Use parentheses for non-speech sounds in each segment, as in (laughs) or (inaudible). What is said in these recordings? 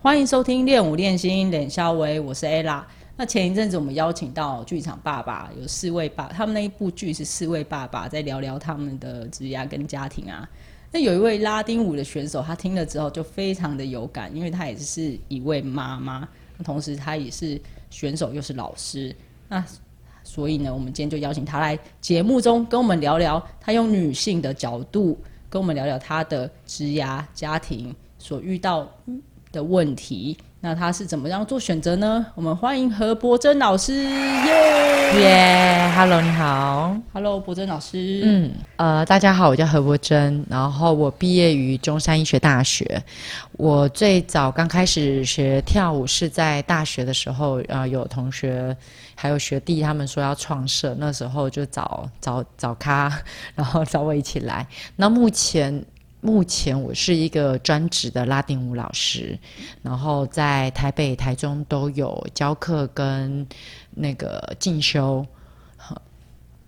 欢迎收听练舞练心，脸肖维，我是 ella。那前一阵子我们邀请到剧场爸爸，有四位爸，他们那一部剧是四位爸爸在聊聊他们的职业跟家庭啊。那有一位拉丁舞的选手，他听了之后就非常的有感，因为他也是一位妈妈，同时他也是选手又是老师。那所以呢，我们今天就邀请他来节目中跟我们聊聊，他用女性的角度跟我们聊聊他的职涯、家庭所遇到。的问题，那他是怎么样做选择呢？我们欢迎何伯珍老师，耶！耶，Hello，你好，Hello，伯珍老师，嗯，呃，大家好，我叫何伯珍，然后我毕业于中山医学大学，我最早刚开始学跳舞是在大学的时候，呃，有同学还有学弟他们说要创社，那时候就找找找咖，(laughs) 然后找我一起来，那目前。目前我是一个专职的拉丁舞老师，然后在台北、台中都有教课跟那个进修。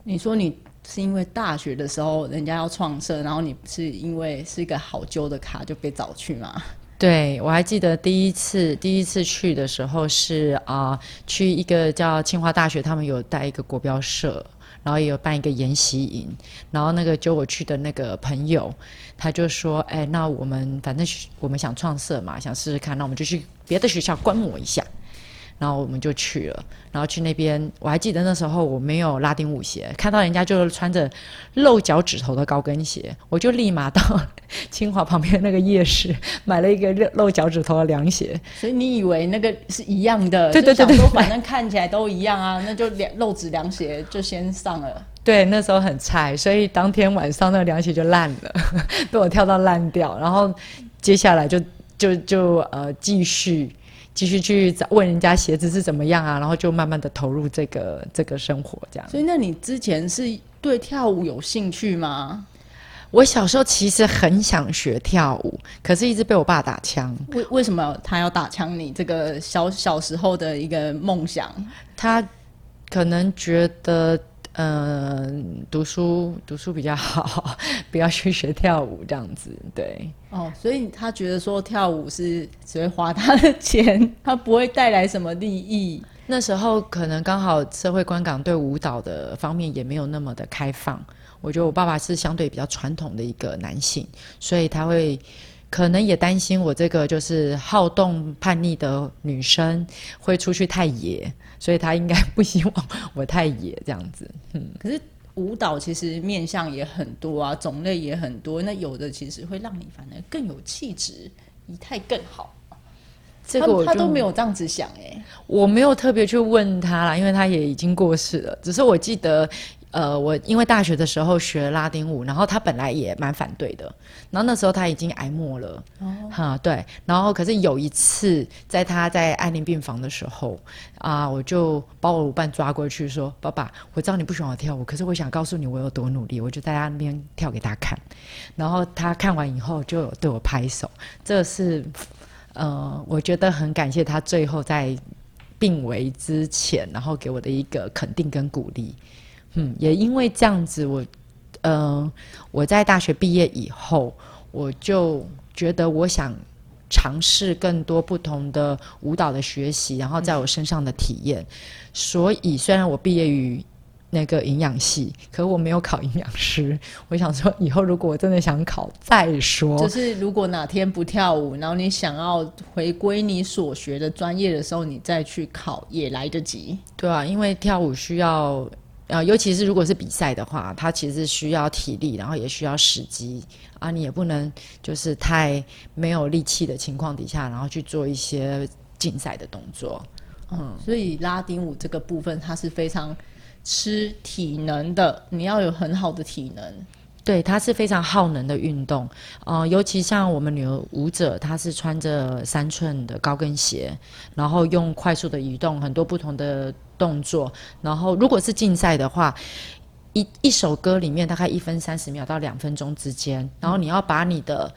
你说你是因为大学的时候人家要创设，然后你是因为是一个好揪的卡就被找去吗？对，我还记得第一次第一次去的时候是啊，去一个叫清华大学，他们有带一个国标社。然后也有办一个研习营，然后那个揪我去的那个朋友，他就说：“哎，那我们反正我们想创设嘛，想试试看，那我们就去别的学校观摩一下。”然后我们就去了，然后去那边，我还记得那时候我没有拉丁舞鞋，看到人家就穿着露脚趾头的高跟鞋，我就立马到 (laughs) 清华旁边那个夜市买了一个露露脚趾头的凉鞋。所以你以为那个是一样的？对对对对，反正看起来都一样啊，那就凉露趾凉鞋就先上了。对，那时候很菜，所以当天晚上那个凉鞋就烂了，(laughs) 被我跳到烂掉。然后接下来就就就呃继续。继续去找问人家鞋子是怎么样啊，然后就慢慢的投入这个这个生活这样。所以，那你之前是对跳舞有兴趣吗？我小时候其实很想学跳舞，可是一直被我爸打枪。为为什么他要打枪你这个小小时候的一个梦想？他可能觉得。嗯，读书读书比较好，(laughs) 不要去学跳舞这样子，对。哦，所以他觉得说跳舞是只会花他的钱，他不会带来什么利益。那时候可能刚好社会观感对舞蹈的方面也没有那么的开放。我觉得我爸爸是相对比较传统的一个男性，所以他会。可能也担心我这个就是好动叛逆的女生会出去太野，所以他应该不希望我太野这样子。(laughs) 嗯，可是舞蹈其实面向也很多啊，种类也很多，那有的其实会让你反而更有气质，仪态更好。这个他都没有这样子想哎，我没有特别去问他啦，因为他也已经过世了。只是我记得。呃，我因为大学的时候学拉丁舞，然后他本来也蛮反对的，然后那时候他已经挨末了，哈，对，然后可是有一次在他在安宁病房的时候，啊，我就把我舞伴抓过去说：“爸爸，我知道你不喜欢我跳舞，可是我想告诉你我有多努力。”我就在他那边跳给他看，然后他看完以后就有对我拍手，这是呃，我觉得很感谢他最后在病危之前，然后给我的一个肯定跟鼓励。嗯，也因为这样子，我，嗯，我在大学毕业以后，我就觉得我想尝试更多不同的舞蹈的学习，然后在我身上的体验。所以，虽然我毕业于那个营养系，可我没有考营养师。我想说，以后如果我真的想考，再说。就是如果哪天不跳舞，然后你想要回归你所学的专业的时候，你再去考也来得及。对啊，因为跳舞需要。啊，尤其是如果是比赛的话，它其实需要体力，然后也需要时机啊，你也不能就是太没有力气的情况底下，然后去做一些竞赛的动作。嗯，所以拉丁舞这个部分它是非常吃体能的，你要有很好的体能。对，它是非常耗能的运动，呃，尤其像我们女儿舞者，她是穿着三寸的高跟鞋，然后用快速的移动，很多不同的动作，然后如果是竞赛的话，一一首歌里面大概一分三十秒到两分钟之间，然后你要把你的。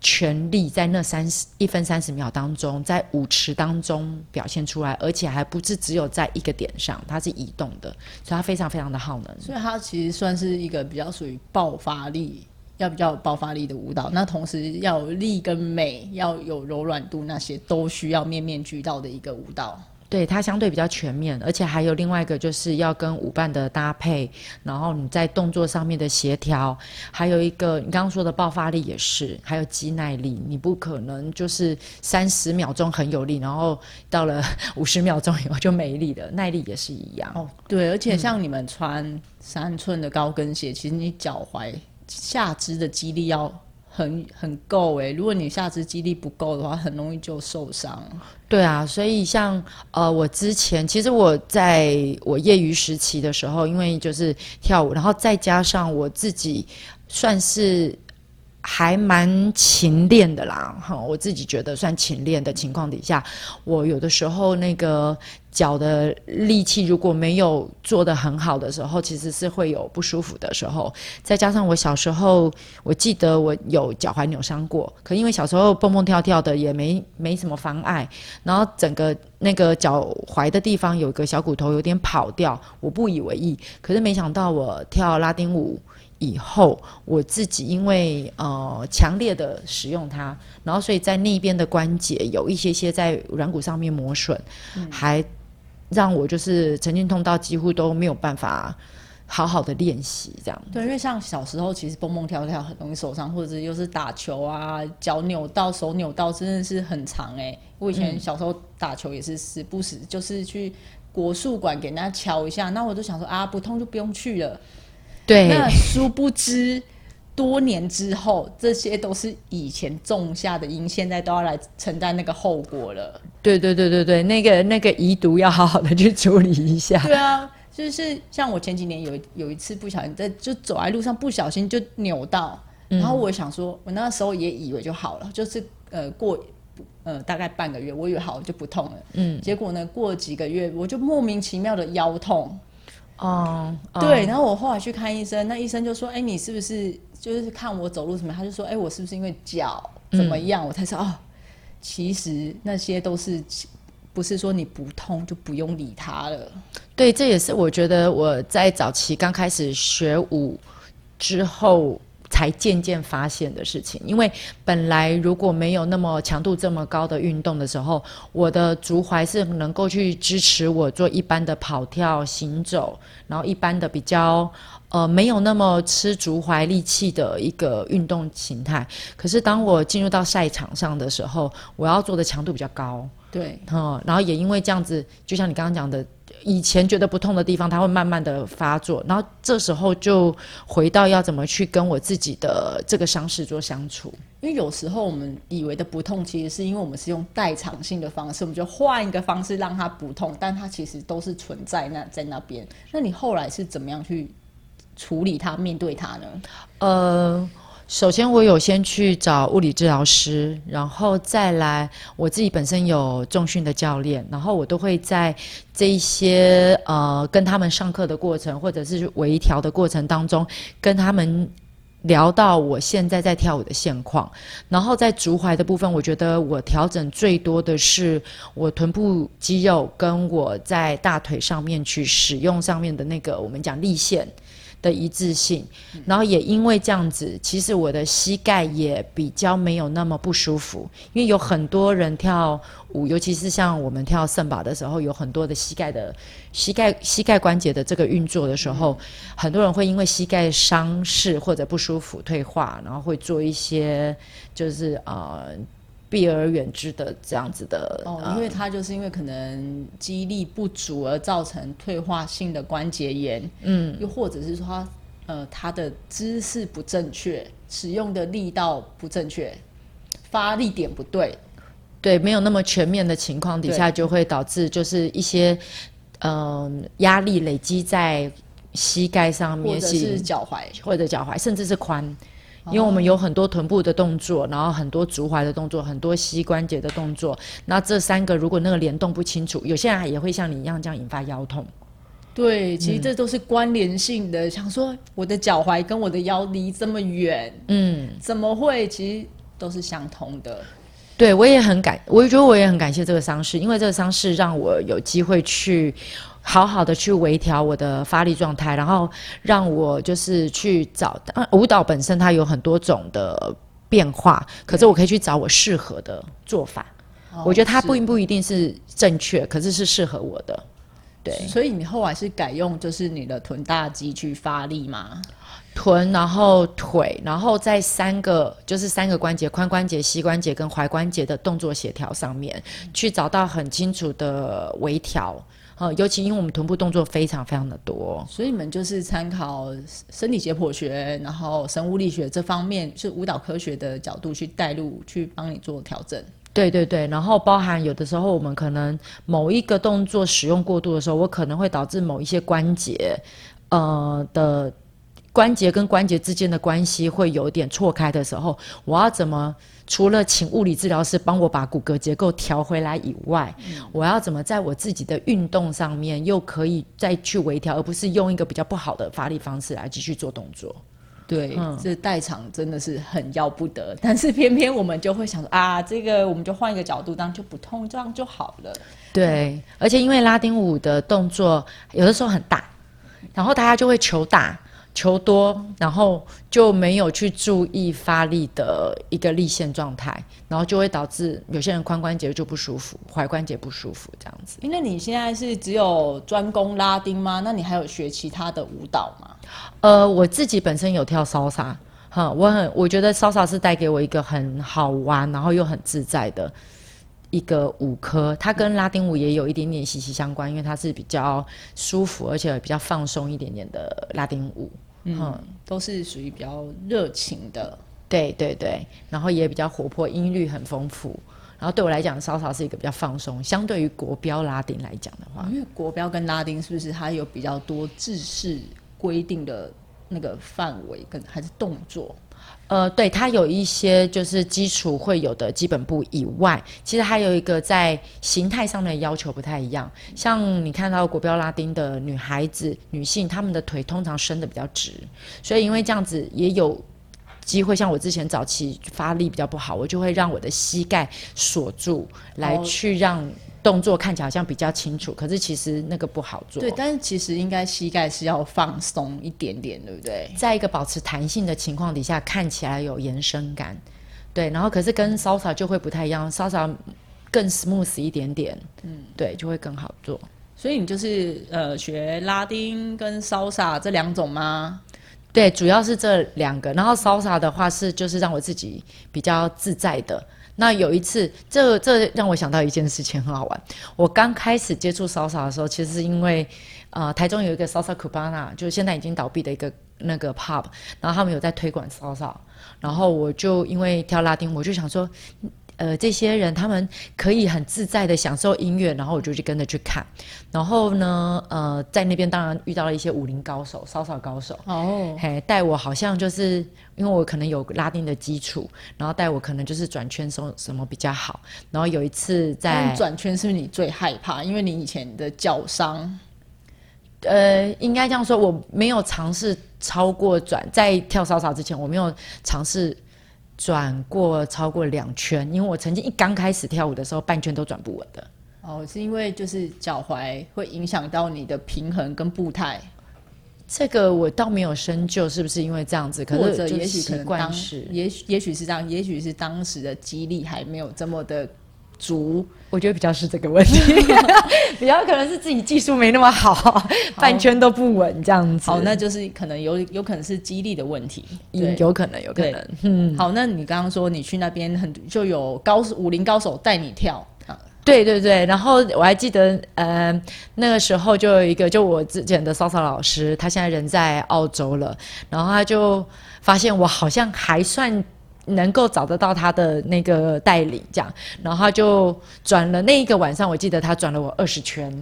全力在那三十一分三十秒当中，在舞池当中表现出来，而且还不是只有在一个点上，它是移动的，所以它非常非常的耗能。所以它其实算是一个比较属于爆发力，要比较有爆发力的舞蹈。那同时要有力跟美，要有柔软度，那些都需要面面俱到的一个舞蹈。对它相对比较全面，而且还有另外一个就是要跟舞伴的搭配，然后你在动作上面的协调，还有一个你刚刚说的爆发力也是，还有肌耐力，你不可能就是三十秒钟很有力，然后到了 (laughs) 五十秒钟以后就没力了，耐力也是一样。哦，对，而且像你们穿三寸的高跟鞋，其实你脚踝下肢的肌力要。很很够哎，如果你下肢肌力不够的话，很容易就受伤。对啊，所以像呃，我之前其实我在我业余时期的时候，因为就是跳舞，然后再加上我自己算是。还蛮勤练的啦，哈，我自己觉得算勤练的情况底下，我有的时候那个脚的力气如果没有做得很好的时候，其实是会有不舒服的时候。再加上我小时候，我记得我有脚踝扭伤过，可因为小时候蹦蹦跳跳的也没没什么妨碍，然后整个那个脚踝的地方有个小骨头有点跑掉，我不以为意，可是没想到我跳拉丁舞。以后我自己因为呃强烈的使用它，然后所以在那边的关节有一些些在软骨上面磨损，还让我就是曾经痛到几乎都没有办法好好的练习这样。对，因为像小时候其实蹦蹦跳跳很容易受伤，或者是又是打球啊，脚扭到手扭到真的是很长哎。我以前小时候打球也是时不时就是去国术馆给人家敲一下，那我就想说啊不痛就不用去了。对，那殊不知，多年之后，这些都是以前种下的因，现在都要来承担那个后果了。对对对对对，那个那个遗毒要好好的去处理一下。对啊，就是像我前几年有有一次不小心在就走在路上不小心就扭到，然后我想说，我那时候也以为就好了，就是呃过呃大概半个月，我以为好就不痛了。嗯，结果呢，过几个月我就莫名其妙的腰痛。哦，对，然后我后来去看医生，那医生就说：“哎，你是不是就是看我走路什么？”他就说：“哎，我是不是因为脚怎么样？”我才说：“哦，其实那些都是不是说你不痛就不用理他了。”对，这也是我觉得我在早期刚开始学舞之后。才渐渐发现的事情，因为本来如果没有那么强度这么高的运动的时候，我的足踝是能够去支持我做一般的跑跳、行走，然后一般的比较呃没有那么吃足踝力气的一个运动形态。可是当我进入到赛场上的时候，我要做的强度比较高，对，嗯，然后也因为这样子，就像你刚刚讲的。以前觉得不痛的地方，它会慢慢的发作，然后这时候就回到要怎么去跟我自己的这个伤势做相处。因为有时候我们以为的不痛，其实是因为我们是用代偿性的方式，我们就换一个方式让它不痛，但它其实都是存在那在那边。那你后来是怎么样去处理它、面对它呢？呃。首先，我有先去找物理治疗师，然后再来我自己本身有重训的教练，然后我都会在这一些呃跟他们上课的过程，或者是微调的过程当中，跟他们聊到我现在在跳舞的现况。然后在足踝的部分，我觉得我调整最多的是我臀部肌肉跟我在大腿上面去使用上面的那个我们讲力线。的一致性，然后也因为这样子，其实我的膝盖也比较没有那么不舒服。因为有很多人跳舞，尤其是像我们跳圣宝的时候，有很多的膝盖的膝盖膝盖关节的这个运作的时候，很多人会因为膝盖伤势或者不舒服退化，然后会做一些就是呃。避而远之的这样子的哦，因为它就是因为可能肌力不足而造成退化性的关节炎，嗯，又或者是说它呃它的姿势不正确，使用的力道不正确，发力点不对，对，没有那么全面的情况底下，就会导致就是一些嗯压力累积在膝盖上面，或者是脚踝，或者脚踝，甚至是髋。因为我们有很多臀部的动作，然后很多足踝的动作，很多膝关节的动作。那这三个如果那个联动不清楚，有些人也会像你一样这样引发腰痛。对，其实这都是关联性的。想说我的脚踝跟我的腰离这么远，嗯，怎么会？其实都是相通的。对，我也很感，我觉得我也很感谢这个伤势，因为这个伤势让我有机会去好好的去微调我的发力状态，然后让我就是去找舞蹈本身它有很多种的变化，可是我可以去找我适合的做法。我觉得它不不一定是正确，可是是适合我的。对，所以你后来是改用就是你的臀大肌去发力吗？臀，然后腿，然后在三个就是三个关节，髋关节、膝关节跟踝关节的动作协调上面，去找到很清楚的微调。呃，尤其因为我们臀部动作非常非常的多，所以你们就是参考生理解剖学，然后生物力学这方面，是舞蹈科学的角度去带入，去帮你做调整。对对对，然后包含有的时候我们可能某一个动作使用过度的时候，我可能会导致某一些关节，呃的。关节跟关节之间的关系会有点错开的时候，我要怎么除了请物理治疗师帮我把骨骼结构调回来以外，我要怎么在我自己的运动上面又可以再去微调，而不是用一个比较不好的发力方式来继续做动作？对，这代偿真的是很要不得。但是偏偏我们就会想说啊，这个我们就换一个角度，当就不痛，这样就好了。对，而且因为拉丁舞的动作有的时候很大，然后大家就会求大。求多，然后就没有去注意发力的一个立线状态，然后就会导致有些人髋关节就不舒服，踝关节不舒服这样子。因为你现在是只有专攻拉丁吗？那你还有学其他的舞蹈吗？呃，我自己本身有跳骚洒，哈，我很我觉得骚洒是带给我一个很好玩，然后又很自在的一个舞科。它跟拉丁舞也有一点点息息相关，因为它是比较舒服而且比较放松一点点的拉丁舞。嗯，都是属于比较热情的，对对对，然后也比较活泼，音律很丰富。然后对我来讲，稍稍是一个比较放松，相对于国标拉丁来讲的话，因为国标跟拉丁是不是它有比较多制式规定的那个范围跟还是动作？呃，对，它有一些就是基础会有的基本步以外，其实还有一个在形态上面的要求不太一样。像你看到国标拉丁的女孩子、女性，她们的腿通常伸的比较直，所以因为这样子也有机会，像我之前早期发力比较不好，我就会让我的膝盖锁住，来去让。动作看起来好像比较清楚，可是其实那个不好做。对，但是其实应该膝盖是要放松一点点，对不对？在一个保持弹性的情况底下，看起来有延伸感。对，然后可是跟 salsa 就会不太一样，，salsa 更 smooth 一点点。嗯，对，就会更好做。所以你就是呃学拉丁跟 salsa 这两种吗？对，主要是这两个。然后 salsa 的话是就是让我自己比较自在的。那有一次，这这让我想到一件事情，很好玩。我刚开始接触 salsa 的时候，其实是因为，呃，台中有一个 salsa cubana，就是现在已经倒闭的一个那个 pub，然后他们有在推广 salsa，然后我就因为跳拉丁，我就想说。呃，这些人他们可以很自在的享受音乐，然后我就去跟着去看。然后呢，呃，在那边当然遇到了一些武林高手、骚骚高手。哦，嘿，带我好像就是因为我可能有拉丁的基础，然后带我可能就是转圈什什么比较好。然后有一次在转圈是不是你最害怕？因为你以前的脚伤。呃，应该这样说，我没有尝试超过转，在跳骚骚之前，我没有尝试。转过超过两圈，因为我曾经一刚开始跳舞的时候，半圈都转不稳的。哦，是因为就是脚踝会影响到你的平衡跟步态。这个我倒没有深究是不是因为这样子，或者也许可能当时，也许也许是这样，也许是当时的肌力还没有这么的。足，我觉得比较是这个问题，(laughs) 比较可能是自己技术没那么好，半圈都不稳这样子。好，那就是可能有有可能是激励的问题，有可能有可能。嗯，好，那你刚刚说你去那边很就有高武林高手带你跳。啊？对对对，然后我还记得，呃，那个时候就有一个就我之前的骚骚老师，他现在人在澳洲了，然后他就发现我好像还算。能够找得到他的那个代理，这样，然后他就转了那一个晚上，我记得他转了我二十圈，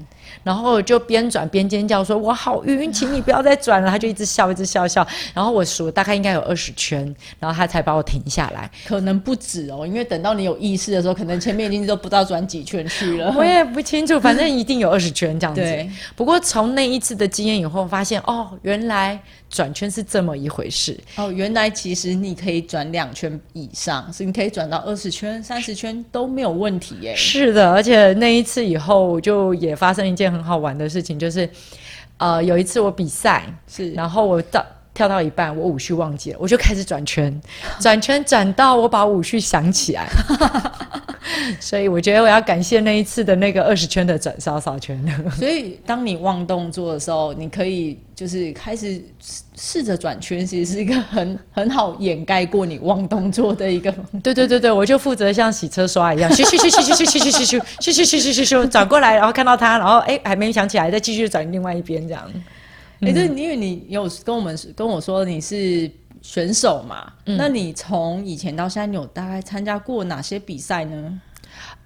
然后就边转边尖叫说：“我好晕，请你不要再转了。”他就一直笑，一直笑笑，然后我数大概应该有二十圈，然后他才把我停下来。可能不止哦，因为等到你有意识的时候，可能前面已经都不知道转几圈去了。(laughs) 我也不清楚，反正一定有二十圈这样子。对不过从那一次的经验以后，发现哦，原来转圈是这么一回事。哦，原来其实你可以转两圈以上，是你可以转到二十圈、三十圈都没有问题耶。是的，而且那一次以后，我就也发生一件很好玩的事情，就是，呃，有一次我比赛，是然后我到跳到一半，我舞序忘记了，我就开始转圈，转圈转到我把舞序想起来，(laughs) 所以我觉得我要感谢那一次的那个二十圈的转扫扫圈。(laughs) 所以当你忘动作的时候，你可以就是开始试试着转圈，其实是一个很 (laughs) 很好掩盖过你忘动作的一个。对对对对，我就负责像洗车刷一样，咻咻咻咻咻咻咻咻咻咻咻咻咻咻咻转过来，然后看到他，然后哎还没想起来，再继续转另外一边这样。哎、这因为你有跟我们跟我说你是选手嘛，那你从以前到现在，你有大概参加过哪些比赛呢？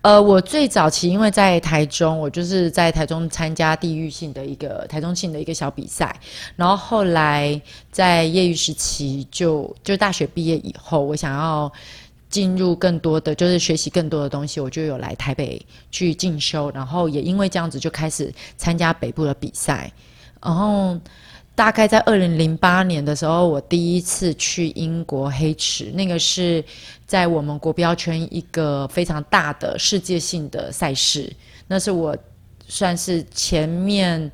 呃，我最早期因为在台中，我就是在台中参加地域性的一个台中性的一个小比赛，然后后来在业余时期就就大学毕业以后，我想要进入更多的就是学习更多的东西，我就有来台北去进修，然后也因为这样子就开始参加北部的比赛，然后。大概在二零零八年的时候，我第一次去英国黑池，那个是在我们国标圈一个非常大的世界性的赛事，那是我算是前面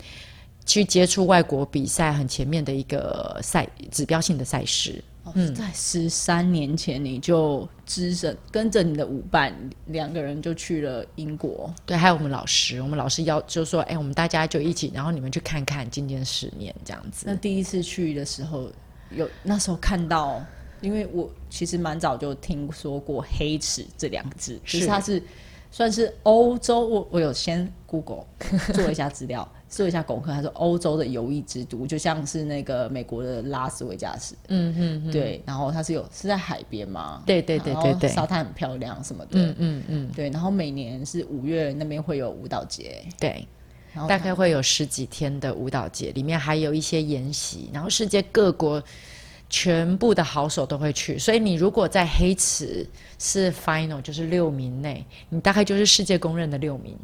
去接触外国比赛很前面的一个赛指标性的赛事。嗯，在十三年前你就只身跟着你的舞伴两个人就去了英国。对，还有我们老师，我们老师要就说，哎、我们大家就一起，然后你们去看看见见世面这样子。那第一次去的时候，有那时候看到，因为我其实蛮早就听说过“黑池”这两个字，其实它是算是欧洲，我我有先 Google 做一下资料，做一下功课，他说欧洲的游艺之都，就像是那个美国的拉斯维加斯，嗯嗯嗯，对，然后它是有是在海边嘛，对对对对对沙滩很漂亮什么的，嗯嗯嗯，对，然后每年是五月那边会有舞蹈节，对。然后大概会有十几天的舞蹈节，里面还有一些研习，然后世界各国全部的好手都会去，所以你如果在黑池是 final，就是六名内，你大概就是世界公认的六名，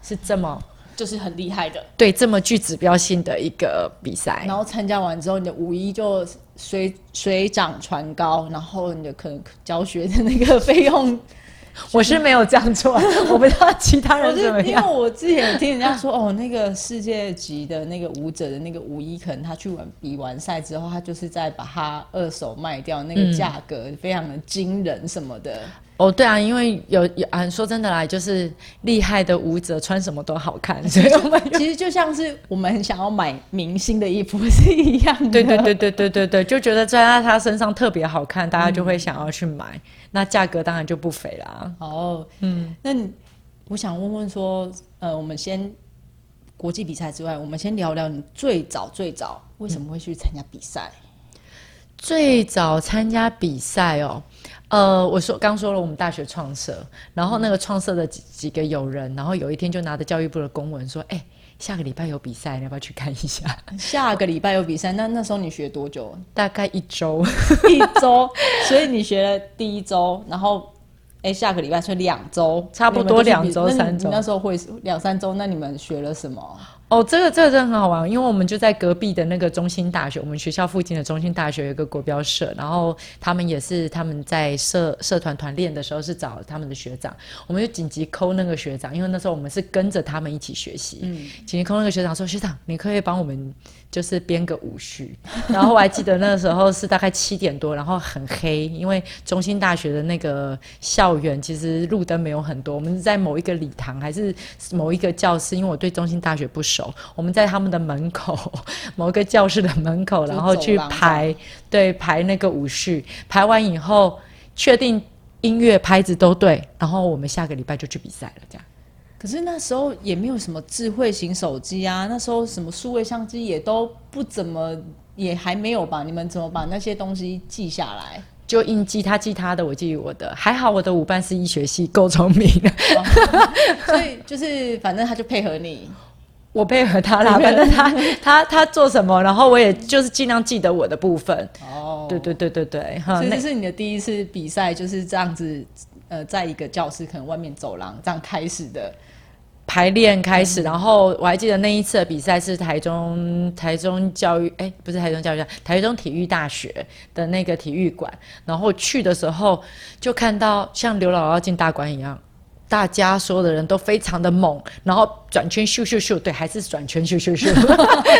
是这么就是很厉害的。对这么具指标性的一个比赛然。后参加完之后，你的舞衣就水水涨船高，然后你的可能教学的那个费用，(laughs) 我是没有这样做，(laughs) 我不知道其他我是人怎么样。因为我之前有听人家说，哦，那个世界级的那个舞者的那个舞衣，可能他去完比完赛之后，他就是在把它二手卖掉，那个价格非常的惊人什么的。哦，对啊，因为有有啊，说真的啦，就是厉害的舞者穿什么都好看，所以我们其实就像是我们很想要买明星的衣服是一样的。对对对对对对对，就觉得穿在他身上特别好看，大家就会想要去买，那价格当然就不菲啦。哦，嗯，那你我想问问说，呃，我们先国际比赛之外，我们先聊聊你最早最早为什么会去参加比赛？最早参加比赛哦，呃，我说刚说了，我们大学创社，然后那个创社的几几个友人，然后有一天就拿着教育部的公文说，哎、下个礼拜有比赛，你要不要去看一下？(laughs) 下个礼拜有比赛，那那时候你学多久？大概一周，一周，所以你学了第一周，然后。哎，下个礼拜所以两周，差不多两周三周那时候会两三周，那你们学了什么？哦，这个这个真的很好玩，因为我们就在隔壁的那个中心大学，我们学校附近的中心大学有一个国标社，然后他们也是他们在社社团团练的时候是找他们的学长，我们就紧急抠那个学长，因为那时候我们是跟着他们一起学习，嗯，紧急抠那个学长说学长，你可以帮我们就是编个舞序，然后我还记得那个时候是大概七点多，然后很黑，因为中心大学的那个校园其实路灯没有很多，我们是在某一个礼堂还是某一个教室，因为我对中心大学不熟，我们在他们的门口某一个教室的门口，然后去排对排那个舞序，排完以后确定音乐拍子都对，然后我们下个礼拜就去比赛了，这样。可是那时候也没有什么智慧型手机啊，那时候什么数位相机也都不怎么，也还没有吧？你们怎么把那些东西记下来？就硬记他记他的，我记我的。还好我的舞伴是医学系，够聪明，所以就是反正他就配合你，我配合他啦。(laughs) 反正他 (laughs) 他他做什么，然后我也就是尽量记得我的部分。哦，对对对对对，所以这是你的第一次比赛，就是这样子。呃，在一个教室，可能外面走廊这样开始的排练开始，然后我还记得那一次的比赛是台中台中教育，哎，不是台中教育台中体育大学的那个体育馆，然后去的时候就看到像刘姥姥进大观一样。大家所有的人都非常的猛，然后转圈咻咻咻，对，还是转圈咻咻咻，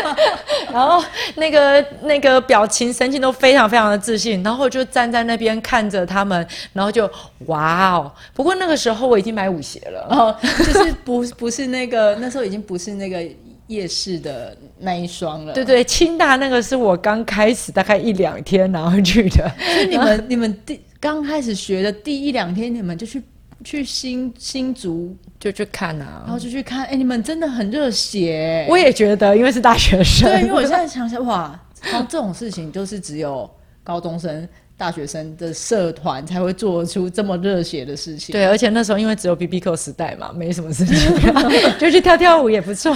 (laughs) 然后那个那个表情神情都非常非常的自信，然后就站在那边看着他们，然后就哇哦！不过那个时候我已经买舞鞋了，就是不不是那个那时候已经不是那个夜市的那一双了，对对，清大那个是我刚开始大概一两天然后去的，所以你们你们第刚开始学的第一两天，你们就去。去新新竹就去看啊，然后就去看，哎，你们真的很热血。我也觉得，因为是大学生。对，因为我现在想想，哇，这种事情就是只有高中生、大学生的社团才会做出这么热血的事情。对，而且那时候因为只有 B B Q 时代嘛，没什么事情，(laughs) 就去跳跳舞也不错。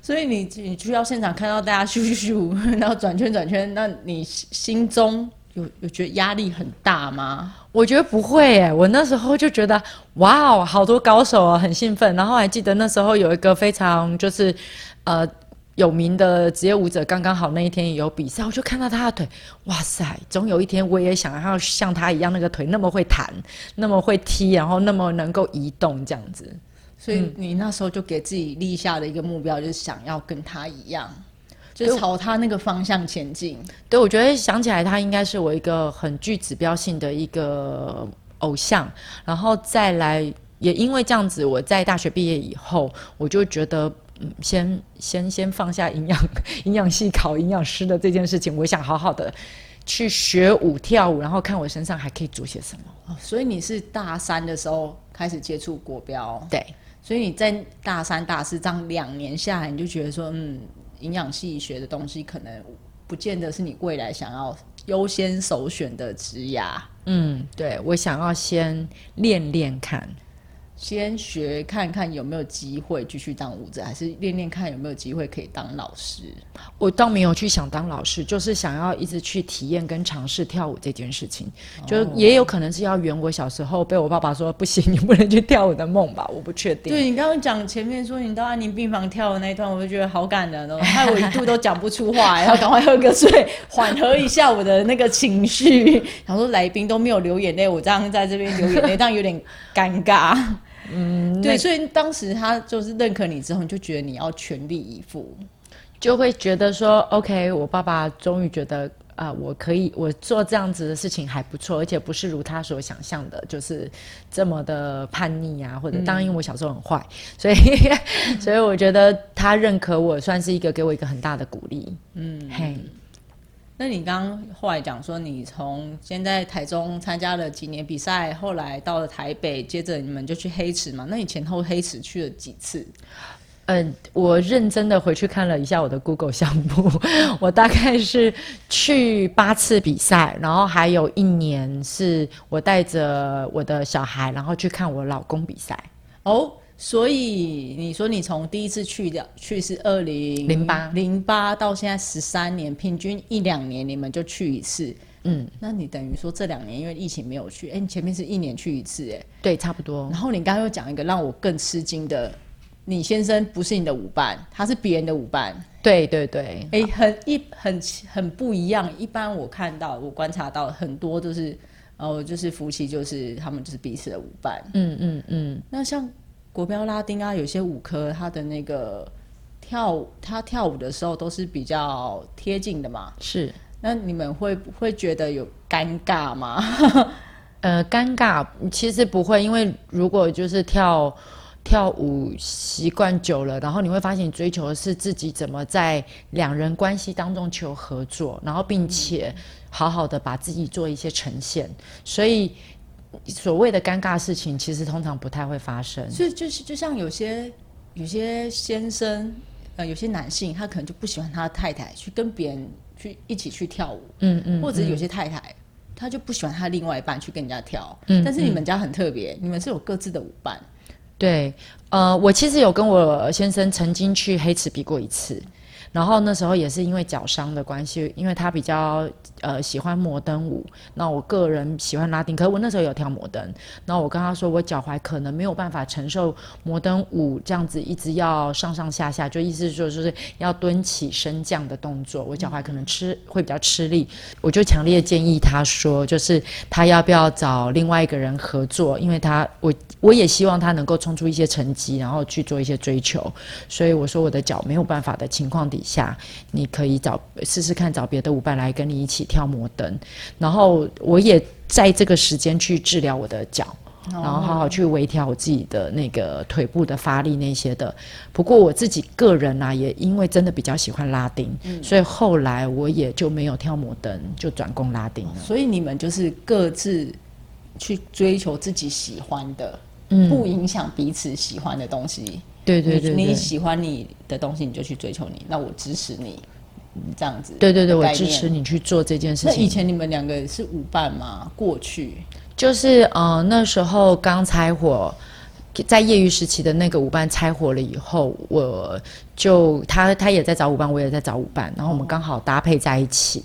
所以你你去到现场看到大家咻咻咻，然后转圈转圈，那你心中有有觉得压力很大吗？我觉得不会诶，我那时候就觉得哇哦，好多高手啊，很兴奋。然后还记得那时候有一个非常就是呃有名的职业舞者，刚刚好那一天也有比赛，我就看到他的腿，哇塞！总有一天我也想要像他一样，那个腿那么会弹，那么会踢，然后那么能够移动这样子。所以你那时候就给自己立下的一个目标，就是想要跟他一样。就朝他那个方向前进。对，我觉得想起来，他应该是我一个很具指标性的一个偶像。然后再来，也因为这样子，我在大学毕业以后，我就觉得，嗯，先先先放下营养营养系考营养师的这件事情，我想好好的去学舞跳舞，然后看我身上还可以做些什么。哦，所以你是大三的时候开始接触国标？对。所以你在大三、大四这样两年下来，你就觉得说，嗯。营养系学的东西，可能不见得是你未来想要优先首选的职涯。嗯，对，我想要先练练看。先学看看有没有机会继续当舞者，还是练练看有没有机会可以当老师。我倒没有去想当老师，就是想要一直去体验跟尝试跳舞这件事情。就也有可能是要圆我小时候被我爸爸说不行，你不能去跳舞的梦吧？我不确定。对你刚刚讲前面说你到安宁病房跳的那一段，我就觉得好感人哦，(laughs) 害我一度都讲不出话，要赶快喝个水，缓和一下我的那个情绪。想说来宾都没有流眼泪，我这样在这边流眼泪，(laughs) 这样有点尴尬。嗯，对，所以当时他就是认可你之后，你就觉得你要全力以赴，就会觉得说，OK，我爸爸终于觉得啊，我可以，我做这样子的事情还不错，而且不是如他所想象的，就是这么的叛逆啊，或者当然因为我小时候很坏，所以 (laughs) 所以我觉得他认可我，算是一个给我一个很大的鼓励。嗯，嘿。那你刚刚后来讲说，你从先在台中参加了几年比赛，后来到了台北，接着你们就去黑池嘛？那你前后黑池去了几次？嗯，我认真的回去看了一下我的 Google 项目，(laughs) 我大概是去八次比赛，然后还有一年是我带着我的小孩，然后去看我老公比赛。哦。所以你说你从第一次去的去是二零零八。零八到现在十三年，平均一两年你们就去一次，嗯，那你等于说这两年因为疫情没有去，哎，你前面是一年去一次，哎，对，差不多。然后你刚刚又讲一个让我更吃惊的，你先生不是你的舞伴，他是别人的舞伴，对对对，哎，很一很很不一样。一般我看到我观察到很多都是，哦，就是夫妻就是他们就是彼此的舞伴，嗯嗯嗯，那像。国标拉丁啊，有些舞科，他的那个跳舞，他跳舞的时候都是比较贴近的嘛。是，那你们会会觉得有尴尬吗？呃，尴尬其实不会，因为如果就是跳跳舞习惯久了，然后你会发现，你追求的是自己怎么在两人关系当中求合作，然后并且好好的把自己做一些呈现，所以。所谓的尴尬事情，其实通常不太会发生。所以就是就像有些有些先生，呃，有些男性，他可能就不喜欢他的太太去跟别人去一起去跳舞，嗯嗯，或者有些太太他就不喜欢他另外一半去跟人家跳，嗯但是你们家很特别，你们是有各自的舞伴，对，呃，我其实有跟我先生曾经去黑池比过一次，然后那时候也是因为脚伤的关系，因为他比较呃喜欢摩登舞，那我个人喜欢拉丁，可是我那时候有跳摩登，那我跟他说我脚踝可能没有办法承受摩登舞这样子一直要上上下下，就意思是说就是要蹲起升降的动作，我脚踝可能吃会比较吃力，我就强烈建议他说，就是他要不要找另外一个人合作，因为他我 (laughs) 我也希望他能够冲出一些成绩，然后去做一些追求。所以我说我的脚没有办法的情况底下，你可以找试试看找别的舞伴来跟你一起跳摩登，然后我也在这个时间去治疗我的脚。然后好好去微调我自己的那个腿部的发力那些的。不过我自己个人啊，也因为真的比较喜欢拉丁，所以后来我也就没有跳摩登，就转攻拉丁了。所以你们就是各自去追求自己喜欢的，嗯不影响彼此喜欢的东西。对对对对，你你喜欢你的东西，你就去追求你，那我支持你，这样子。对对对，我支持。你去做这件事情。那以前你们两个是舞伴吗？过去就是呃那时候刚拆伙，在业余时期的那个舞伴拆伙了以后，我就他他也在找舞伴，我也在找舞伴，然后我们刚好搭配在一起。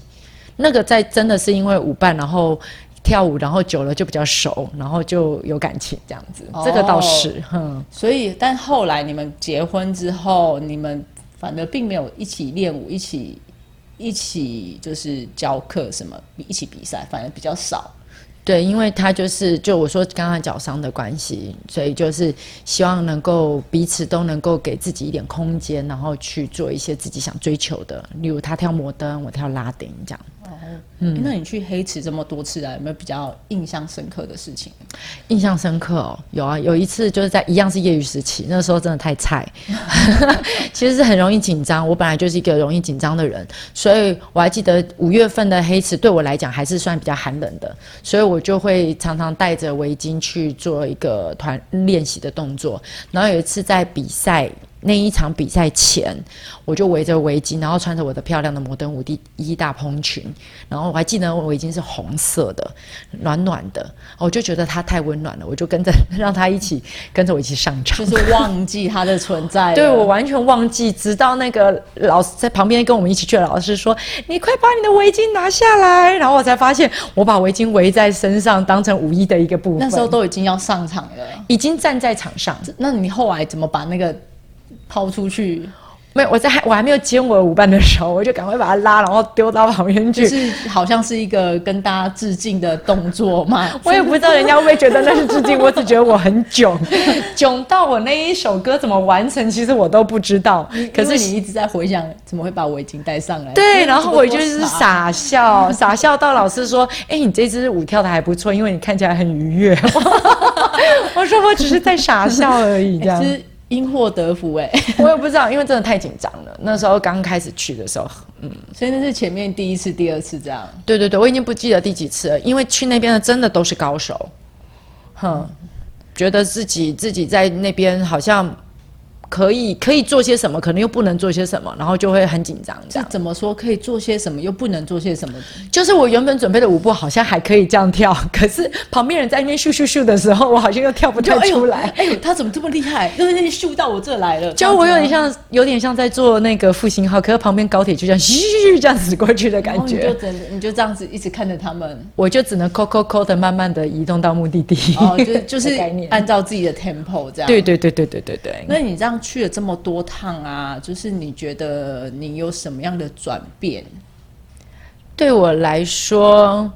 那个在真的是因为舞伴，然后跳舞，然后久了就比较熟，然后就有感情这样子。这个倒是，嗯，所以，但后来你们结婚之后，你们反而并没有一起练舞，一起一起就是教课什么，一起比赛，反而比较少。对，因为他就是就我说刚刚脚伤的关系，所以就是希望能够彼此都能够给自己一点空间，然后去做一些自己想追求的，例如他跳摩登，我跳拉丁这样。嗯，那你去黑池这么多次啊，有没有比较印象深刻的事情？印象深刻哦，有啊，有一次就是在一样是业余时期，那时候真的太菜，(laughs) 其实是很容易紧张。我本来就是一个容易紧张的人，所以我还记得五月份的黑池对我来讲还是算比较寒冷的，所以我就会常常带着围巾去做一个团练习的动作。然后有一次在比赛。那一场比赛前，我就围着围巾，然后穿着我的漂亮的摩登舞第一大蓬裙，然后我还记得我围巾是红色的，暖暖的，我就觉得它太温暖了，我就跟着让它一起跟着我一起上场，就是忘记它的存在。对我完全忘记，直到那个老师在旁边跟我们一起去的老师说：“你快把你的围巾拿下来。”然后我才发现，我把围巾围在身上，当成舞衣的一个部分。那时候都已经要上场了，已经站在场上。那你后来怎么把那个抛出去？没有，我在还我还没有接我的舞伴的时候，我就赶快把他拉，然后丢到旁边去。就是好像是一个跟大家致敬的动作嘛。我也不知道人家会不会觉得那是致敬，我只觉得我很囧，(laughs) 囧到我那一首歌怎么完成，其实我都不知道。可是你一直在回想，怎么会把围巾戴上来？对，(laughs) 然后我就是傻笑，(laughs) 傻笑到老师说：“哎、你这支舞跳的还不错，因为你看起来很愉悦。”我说：“我只是在傻笑而已。”这样。是因祸得福哎、(laughs) 我也不知道，因为真的太紧张了。那时候刚开始去的时候，嗯，所以那是前面第一次、第二次这样。对对对，我已经不记得第几次了，因为去那边的真的都是高手，哼，觉得自己自己在那边好像可以可以做些什么，可能又不能做些什么，然后就会很紧张。这怎么说可以做些什么，又不能做些什么？就是我原本准备的舞步好像还可以这样跳，(laughs) 可是旁边人在那边咻咻咻的时候，我好像又跳不太出来。哎呦，他怎么这么厉害？又那咻到我这来了，就我有点像，有点像在做那个复兴号，可是旁边高铁就这样咻这样子过去的感觉你就你就这样子一直看着他们，我就只能抠抠抠的慢慢的移动到目的地。(laughs) (laughs) 哦，就就是的概念按照自己的 tempo 这样。对对对对对对对。那你这样去了这么多趟啊，就是你觉得你有什么样的转变？对我来说，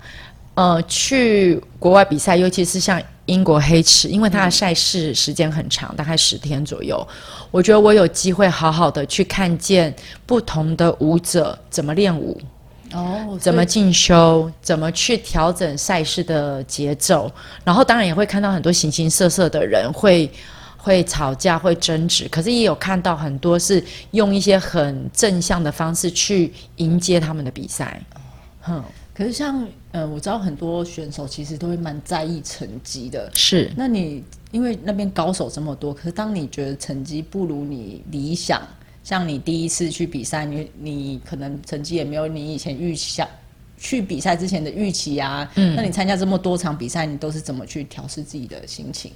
呃，去国外比赛，尤其是像英国黑池，因为它的赛事时间很长，大概十天左右，我觉得我有机会好好的去看见不同的舞者怎么练舞，哦，怎么进修，怎么去调整赛事的节奏，然后当然也会看到很多形形色色的人会。会吵架，会争执，可是也有看到很多是用一些很正向的方式去迎接他们的比赛。哼，可是像呃，我知道很多选手其实都会蛮在意成绩的。是那你因为那边高手这么多，可是当你觉得成绩不如你理想，像你第一次去比赛，你你可能成绩也没有你以前预想去比赛之前的预期啊。嗯，那你参加这么多场比赛，你都是怎么去调试自己的心情？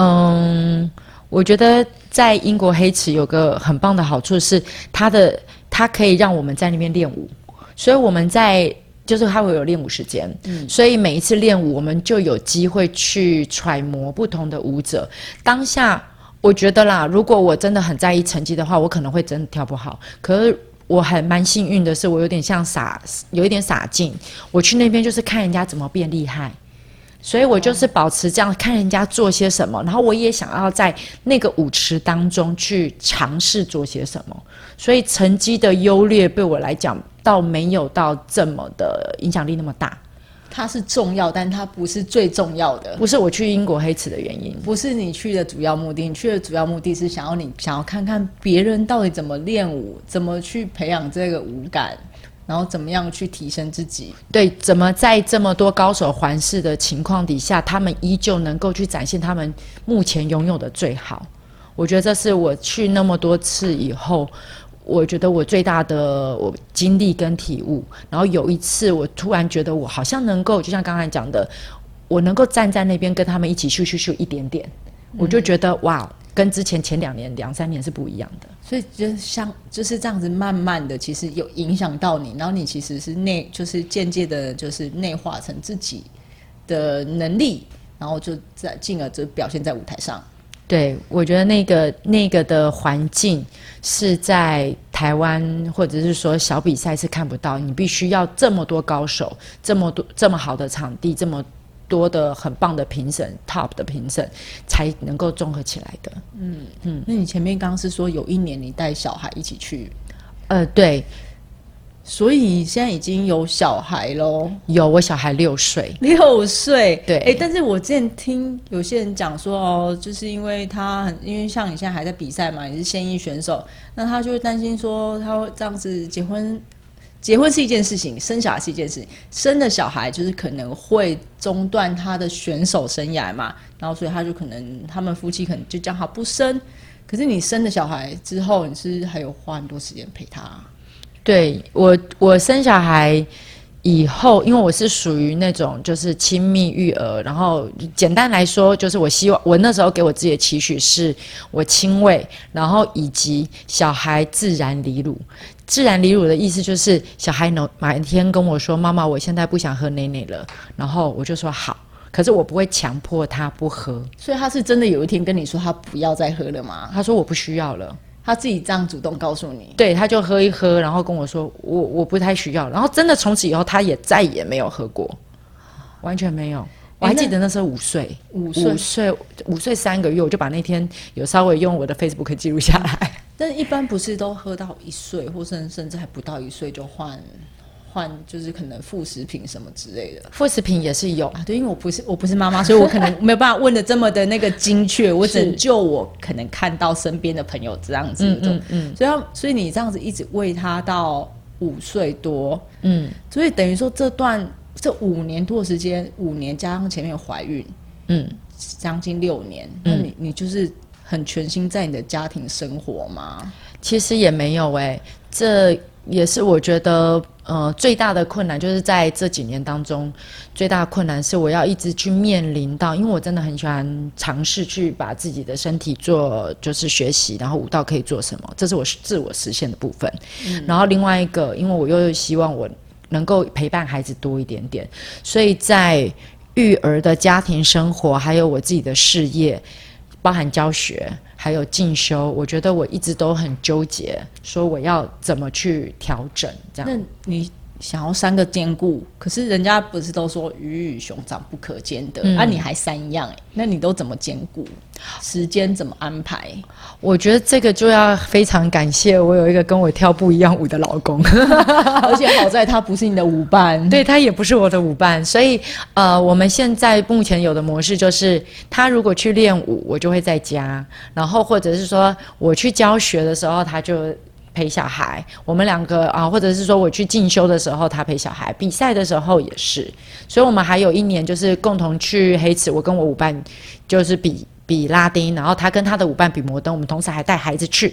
嗯，我觉得在英国黑池有个很棒的好处是，它的它可以让我们在那边练舞，所以我们在就是它会有练舞时间，嗯，所以每一次练舞，我们就有机会去揣摩不同的舞者当下。我觉得啦，如果我真的很在意成绩的话，我可能会真的跳不好。可是我还蛮幸运的是，我有点像傻，有一点傻劲。我去那边就是看人家怎么变厉害。所以我就是保持这样看人家做些什么，然后我也想要在那个舞池当中去尝试做些什么。所以成绩的优劣对我来讲，倒没有到这么的影响力那么大。它是重要，但它不是最重要的。不是我去英国黑池的原因，不是你去的主要目的。你去的主要目的是想要你想要看看别人到底怎么练舞，怎么去培养这个舞感。然后怎么样去提升自己？对，怎么在这么多高手环视的情况底下，他们依旧能够去展现他们目前拥有的最好？我觉得这是我去那么多次以后，我觉得我最大的我经历跟体悟。然后有一次，我突然觉得我好像能够，就像刚才讲的，我能够站在那边跟他们一起咻咻咻一点点，我就觉得哇。跟之前前两年、两三年是不一样的，所以就是像就是这样子，慢慢的其实有影响到你，然后你其实是内就是间接的，就是内化成自己的能力，然后就在进而就表现在舞台上。对，我觉得那个那个的环境是在台湾或者是说小比赛是看不到，你必须要这么多高手，这么多这么好的场地，这么。多的很棒的评审，top 的评审才能够综合起来的。嗯嗯，那你前面刚刚是说有一年你带小孩一起去，呃，对，所以现在已经有小孩喽。有，我小孩六岁，六岁。对，哎，但是我之前听有些人讲说，哦，就是因为他很，因为像你现在还在比赛嘛，你是现役选手，那他就会担心说，他会这样子结婚。结婚是一件事情，生小孩是一件事情。生的小孩就是可能会中断他的选手生涯嘛，然后所以他就可能他们夫妻可能就讲他不生。可是你生了小孩之后，你是还有花很多时间陪他。对我，我生小孩。以后，因为我是属于那种就是亲密育儿，然后简单来说，就是我希望我那时候给我自己的期许是，我亲喂，然后以及小孩自然离乳。自然离乳的意思就是小孩能哪一天跟我说妈妈，我现在不想喝奶奶了，然后我就说好，可是我不会强迫他不喝。所以他是真的有一天跟你说他不要再喝了吗？他说我不需要了。他自己这样主动告诉你，对，他就喝一喝，然后跟我说，我我不太需要，然后真的从此以后他也再也没有喝过，完全没有。我还记得那时候五岁，五岁，五岁三个月，我就把那天有稍微用我的 Facebook 记录下来。但一般不是都喝到一岁，或甚甚至还不到一岁就换？换就是可能副食品什么之类的，副食品也是有啊。对，因为我不是我不是妈妈，所以我可能 (laughs) 没有办法问的这么的那个精确。我只就我可能看到身边的朋友这样子，嗯嗯嗯。所以，所以你这样子一直喂他到五岁多，嗯，所以等于说这段这五年多的时间，五年加上前面怀孕，嗯，将近六年，那你你就是很全心在你的家庭生活吗？其实也没有哎，这。也是我觉得，呃，最大的困难就是在这几年当中，最大的困难是我要一直去面临到，因为我真的很喜欢尝试去把自己的身体做就是学习，然后舞蹈可以做什么，这是我自我实现的部分。然后另外一个，因为我又希望我能够陪伴孩子多一点点，所以在育儿的家庭生活，还有我自己的事业，包含教学。还有进修，我觉得我一直都很纠结，说我要怎么去调整这样。那你想要三个兼顾，可是人家不是都说鱼与熊掌不可兼得，啊，你还三样，那你都怎么兼顾？时间怎么安排？我觉得这个就要非常感谢我有一个跟我跳不一样舞的老公，(laughs) (laughs) 而且好在他不是你的舞伴，对他也不是我的舞伴，所以呃，我们现在目前有的模式就是，他如果去练舞，我就会在家，然后或者是说我去教学的时候，他就陪小孩，我们两个啊，或者是说我去进修的时候，他陪小孩，比赛的时候也是，所以我们还有一年就是共同去黑池，我跟我舞伴就是比。比拉丁，然后他跟他的舞伴比摩登，我们同时还带孩子去。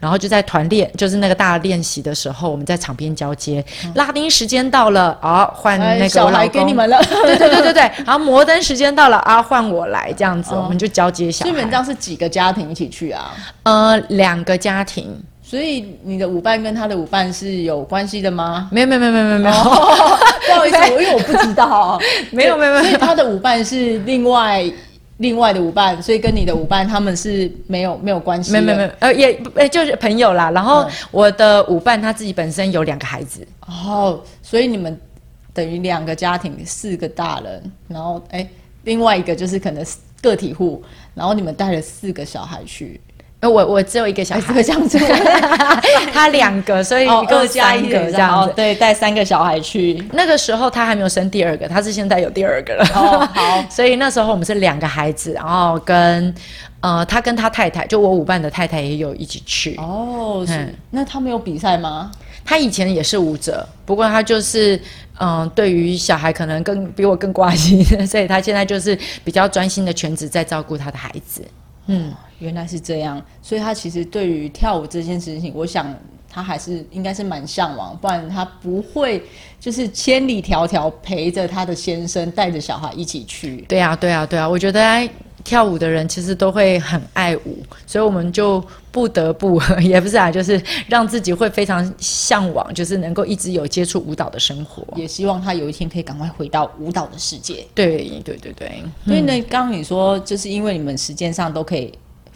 然后就在团练，就是那个大练习的时候，我们在场边交接。拉丁时间到了，啊，换那个小孩给你们了。(laughs) 对对对对对。然后摩登时间到了，啊，换我来这样子，我们就交接小孩。基本上是几个家庭一起去啊？呃，两个家庭。所以你的舞伴跟他的舞伴是有关系的吗？没有没有没有没有没有。(laughs) 不好意思，因为我不知道。(laughs) 没有没有没有。所以他的舞伴是另外。另外的舞伴，所以跟你的舞伴他们是没有没有关系，没有没没，呃也呃就是朋友啦。然后我的舞伴他自己本身有两个孩子，哦，所以你们等于两个家庭四个大人，然后哎另外一个就是可能个体户，然后你们带了四个小孩去。呃，我我只有一个小孩，(laughs) 这样子，(laughs) 他两个，所以一共加一个这样子，对，带三个小孩去。那个时候他还没有生第二个，他是现在有第二个了。哦，好，(laughs) 所以那时候我们是两个孩子，然后跟呃，他跟他太太，就我舞伴的太太也有一起去。哦，是，那他没有比赛吗？他以前也是舞者，不过他就是嗯，对于小孩可能更比我更挂心，所以他现在就是比较专心的全职在照顾他的孩子。嗯。原来是这样，所以他其实对于跳舞这件事情，我想他还是应该是蛮向往，不然他不会就是千里迢迢陪着他的先生带着小孩一起去。对啊，对啊，对啊，我觉得跳舞的人其实都会很爱舞，所以我们就不得不 (laughs) 也不是啊，就是让自己会非常向往，就是能够一直有接触舞蹈的生活，也希望他有一天可以赶快回到舞蹈的世界。对，对，对，对。所以呢，刚刚你说就是因为你们时间上都可以。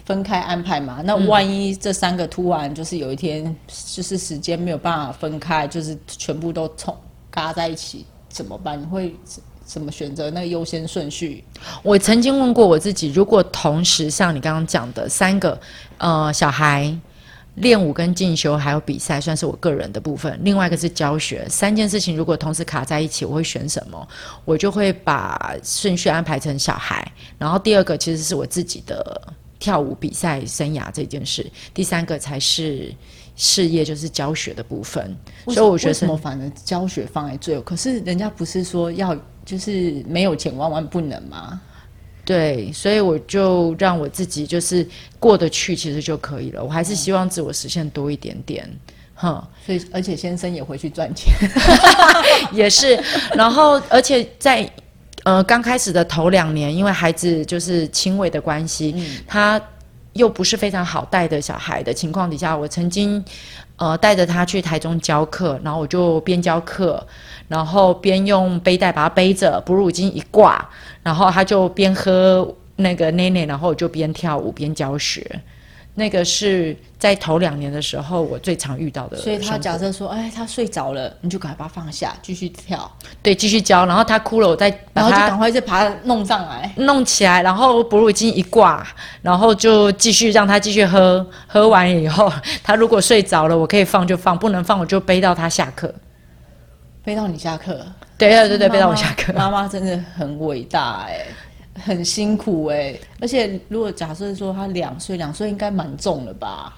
分开安排嘛？那万一这三个突然就是有一天就是时间没有办法分开，就是全部都冲嘎在一起怎么办？你会怎么选择那个优先顺序？我曾经问过我自己，如果同时像你刚刚讲的三个呃小孩练舞跟进修还有比赛，算是我个人的部分；另外一个是教学，三件事情如果同时卡在一起，我会选什么？我就会把顺序安排成小孩，然后第二个其实是我自己的。跳舞比赛生涯这件事，第三个才是事业，就是教学的部分。所以我觉得什么反正教学放在最后，可是人家不是说要就是没有钱万万不能嘛？对，所以我就让我自己就是过得去，其实就可以了。我还是希望自我实现多一点点，哼。所以而且先生也回去赚钱，(laughs) 也是。然后而且在。呃，刚开始的头两年，因为孩子就是轻微的关系，他又不是非常好带的小孩的情况底下，我曾经呃带着他去台中教课，然后我就边教课，然后边用背带把他背着，哺乳巾一挂，然后他就边喝那个奶奶，然后我就边跳舞边教学。那个是在头两年的时候，我最常遇到的。所以他假设说，哎，他睡着了，你就赶快把他放下，继续跳。对，继续教。然后他哭了，我再然后就赶快再把他弄上来，弄起来，然后哺乳巾一挂，然后就继续让他继续喝。喝完以后，(laughs) 他如果睡着了，我可以放就放，不能放我就背到他下课。背到你下课？对对对对，背到我下课。妈妈真的很伟大哎。很辛苦哎，而且如果假设说他两岁，两岁应该蛮重了吧？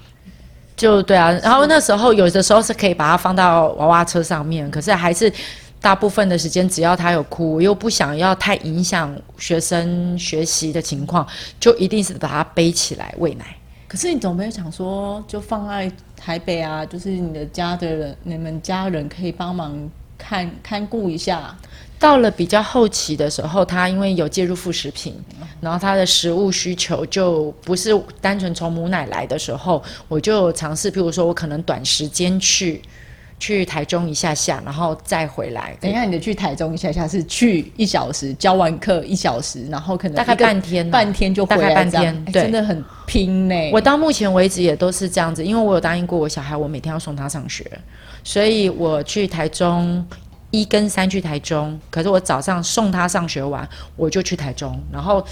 就对啊，然后那时候有的时候是可以把它放到娃娃车上面，可是还是大部分的时间，只要他有哭，我又不想要太影响学生学习的情况，就一定是把他背起来喂奶。可是你总没有想说，就放在台北啊？就是你的家的人，你们家人可以帮忙看看顾一下。到了比较后期的时候，他因为有介入副食品，然后他的食物需求就不是单纯从母奶来的时候，我就尝试，譬如说我可能短时间去去台中一下下，然后再回来。等一下，你的去台中一下下是去一小时，教完课一小时，然后可能大概半天，半天就回来，半天，对，真的很拼呢。我到目前为止也都是这样子，因为我有答应过我小孩，我每天要送他上学，所以我去台中。一跟三去台中，可是我早上送他上学完，我就去台中，然后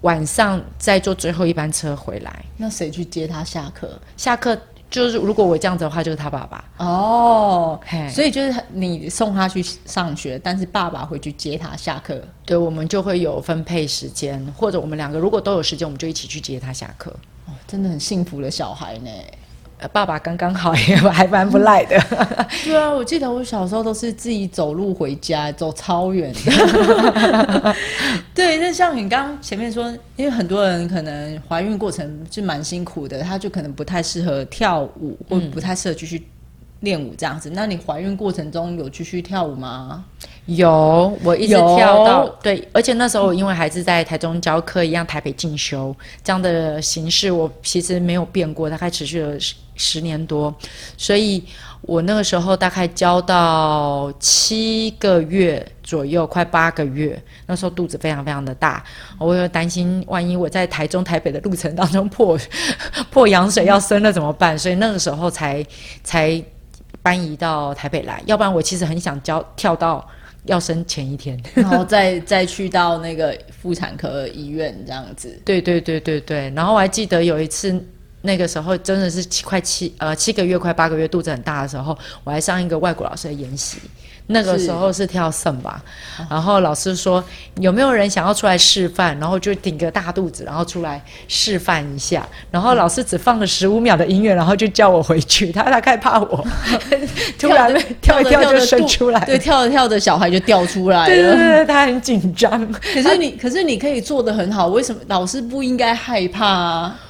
晚上再坐最后一班车回来。那谁去接他下课？下课就是如果我这样子的话，就是他爸爸。哦，所以就是你送他去上学，但是爸爸会去接他下课。对，我们就会有分配时间，或者我们两个如果都有时间，我们就一起去接他下课。哦，真的很幸福的小孩呢。呃爸爸刚刚好，也还蛮不赖的。(laughs) 对啊，我记得我小时候都是自己走路回家，走超远的。(laughs) 对，那像你刚刚前面说，因为很多人可能怀孕过程是蛮辛苦的，他就可能不太适合跳舞，或不太适合继续练舞这样子。那你怀孕过程中有继续跳舞吗？有，我一直跳到对，而且那时候我因为还是在台中教课一样，台北进修这样的形式，我其实没有变过，大概持续了十十年多，所以我那个时候大概教到七个月左右，快八个月，那时候肚子非常非常的大，我又担心万一我在台中、台北的路程当中破 (laughs) 破羊水要生了怎么办，所以那个时候才才搬移到台北来，要不然我其实很想教跳到。要生前一天，然后再再去到那个妇产科医院这样子。对对对对对。然后我还记得有一次，那个时候真的是七快七呃七个月快八个月，肚子很大的时候，我还上一个外国老师的研习。那个时候是跳绳吧，然后老师说有没有人想要出来示范，然后就顶个大肚子，然后出来示范一下。然后老师只放了十五秒的音乐，然后就叫我回去。他大概怕我 (laughs) 突然跳 (laughs) 一跳就生出来，对，跳着跳着小孩就掉出来了。对对对，他很紧张。可是你可是你可以做的很好，为什么老师不应该害怕啊？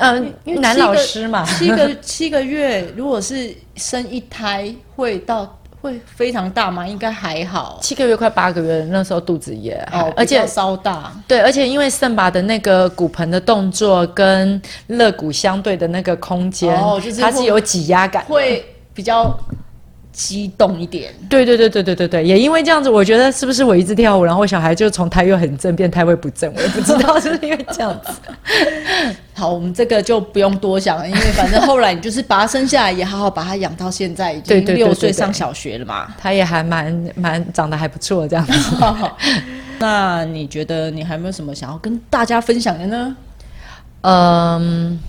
嗯，因为男老师嘛，七个七个月，如果是生一胎会到。会非常大吗？应该还好，七个月快八个月，那时候肚子也哦，而且稍大。对，而且因为圣巴的那个骨盆的动作跟肋骨相对的那个空间，哦，就是它是有挤压感，会比较。激动一点，对对对对对对对，也因为这样子，我觉得是不是我一直跳舞，然后小孩就从胎位很正变胎位不正，我也 (laughs) 不知道是因为这样子。好，我们这个就不用多想了，因为反正后来你就是把他生下来，也好好把他养到现在，已经六岁上小学了嘛，他也还蛮蛮长得还不错这样子。(laughs) 那你觉得你还有没有什么想要跟大家分享的呢？嗯，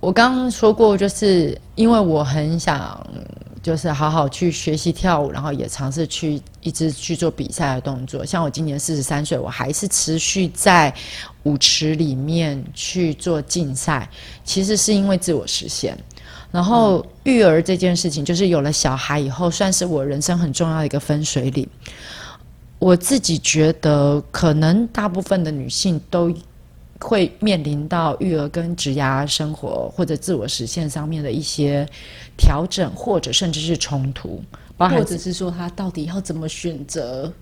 我刚刚说过，就是因为我很想。就是好好去学习跳舞，然后也尝试去一直去做比赛的动作。像我今年四十三岁，我还是持续在舞池里面去做竞赛。其实是因为自我实现。然后育儿这件事情，就是有了小孩以后，算是我人生很重要的一个分水岭。我自己觉得，可能大部分的女性都。会面临到育儿跟职涯生活或者自我实现上面的一些调整，或者甚至是冲突，或者是说他到底要怎么选择？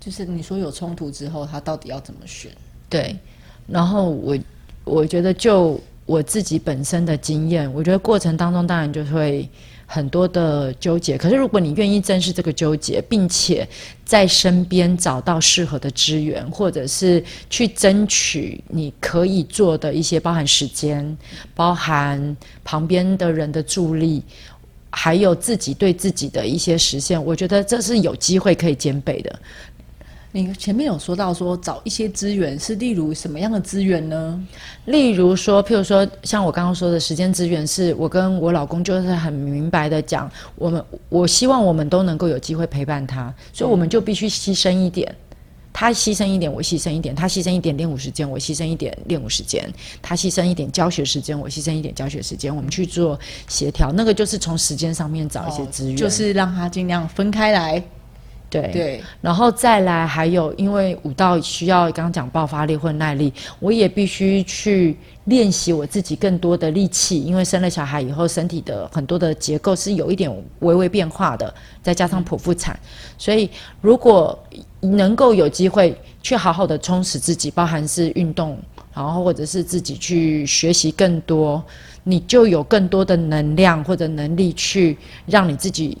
就是你说有冲突之后，他到底要怎么选？对，然后我我觉得就我自己本身的经验，我觉得过程当中当然就会。很多的纠结，可是如果你愿意正视这个纠结，并且在身边找到适合的资源，或者是去争取你可以做的一些，包含时间、包含旁边的人的助力，还有自己对自己的一些实现，我觉得这是有机会可以兼备的。你前面有说到说找一些资源，是例如什么样的资源呢？例如说，譬如说，像我刚刚说的时间资源，是我跟我老公就是很明白的讲，我们我希望我们都能够有机会陪伴他，所以我们就必须牺牲一点，他牺牲一点，我牺牲一点，他牺牲一点练舞时间，我牺牲一点练舞时间，他牺牲一点教学时间，我牺牲一点教学时间，我们去做协调，那个就是从时间上面找一些资源，就是让他尽量分开来。对。对，然后再来还有，因为舞蹈需要刚刚讲爆发力或耐力，我也必须去练习我自己更多的力气，因为生了小孩以后，身体的很多的结构是有一点微微变化的，再加上剖腹产，所以如果能够有机会去好好的充实自己，包含是运动，然后或者是自己去学习更多，你就有更多的能量或者能力去让你自己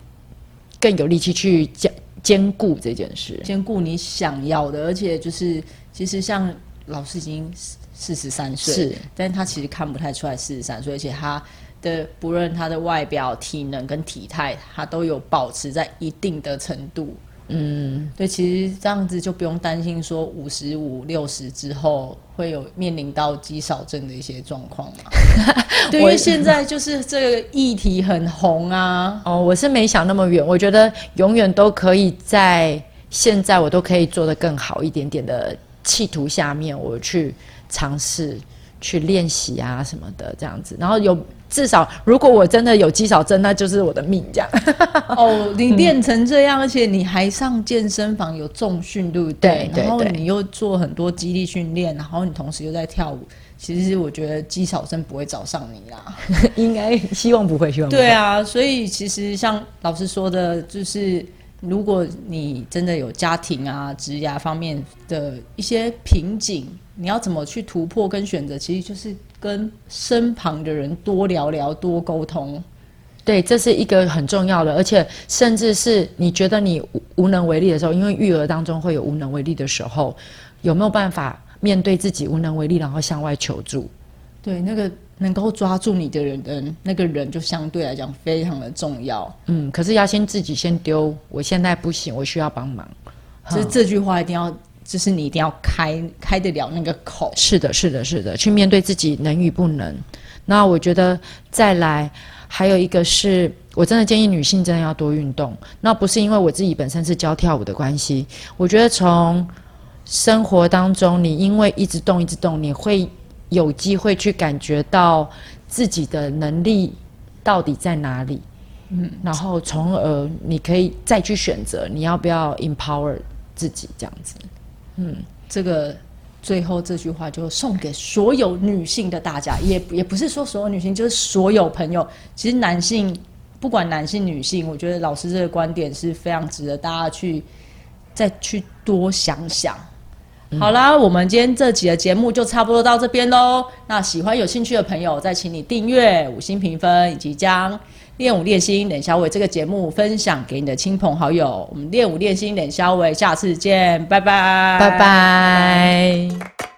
更有力气去讲。兼顾这件事，兼顾你想要的，而且就是其实像老师已经四十三岁，是，但他其实看不太出来四十三岁，而且他的不论他的外表、体能跟体态，他都有保持在一定的程度。嗯，对，其实这样子就不用担心说五十五六十之后会有面临到肌少症的一些状况嘛。(laughs) 对，因为现在就是这个议题很红啊。哦，我是没想那么远，我觉得永远都可以在现在我都可以做得更好一点点的企图下面，我去尝试去练习啊什么的这样子，然后有至少如果我真的有肌少症，那就是我的命这样。(laughs) 哦，你练成这样，而且你还上健身房有重训，对不对？对然后你又做很多肌力训练，然后你同时又在跳舞，其实我觉得肌少症不会找上你啦。(laughs) 应该希望不会，希望不会对啊，所以其实像老师说的，就是如果你真的有家庭啊、职涯方面的一些瓶颈，你要怎么去突破跟选择，其实就是跟身旁的人多聊聊、多沟通。对，这是一个很重要的，而且甚至是你觉得你无无能为力的时候，因为育儿当中会有无能为力的时候，有没有办法面对自己无能为力，然后向外求助？对，那个能够抓住你的人的那个人，就相对来讲非常的重要。嗯，可是要先自己先丢，我现在不行，我需要帮忙。就是这句话一定要，就是你一定要开开得了那个口。是的，是的，是的，去面对自己能与不能。那我觉得再来还有一个是，我真的建议女性真的要多运动。那不是因为我自己本身是教跳舞的关系，我觉得从生活当中，你因为一直动一直动，你会有机会去感觉到自己的能力到底在哪里。嗯，然后从而你可以再去选择你要不要 empower 自己这样子。这个最后这句话就送给所有女性的大家，也也不是说所有女性，就是所有朋友。其实男性不管男性女性，我觉得老师这个观点是非常值得大家去再去多想想。好啦，我们今天这集的节目就差不多到这边喽。那喜欢有兴趣的朋友，再请你订阅、五星评分，以及将练武练心冷小伟这个节目分享给你的亲朋好友。我们练武练心冷小伟，下次见，拜拜，拜拜。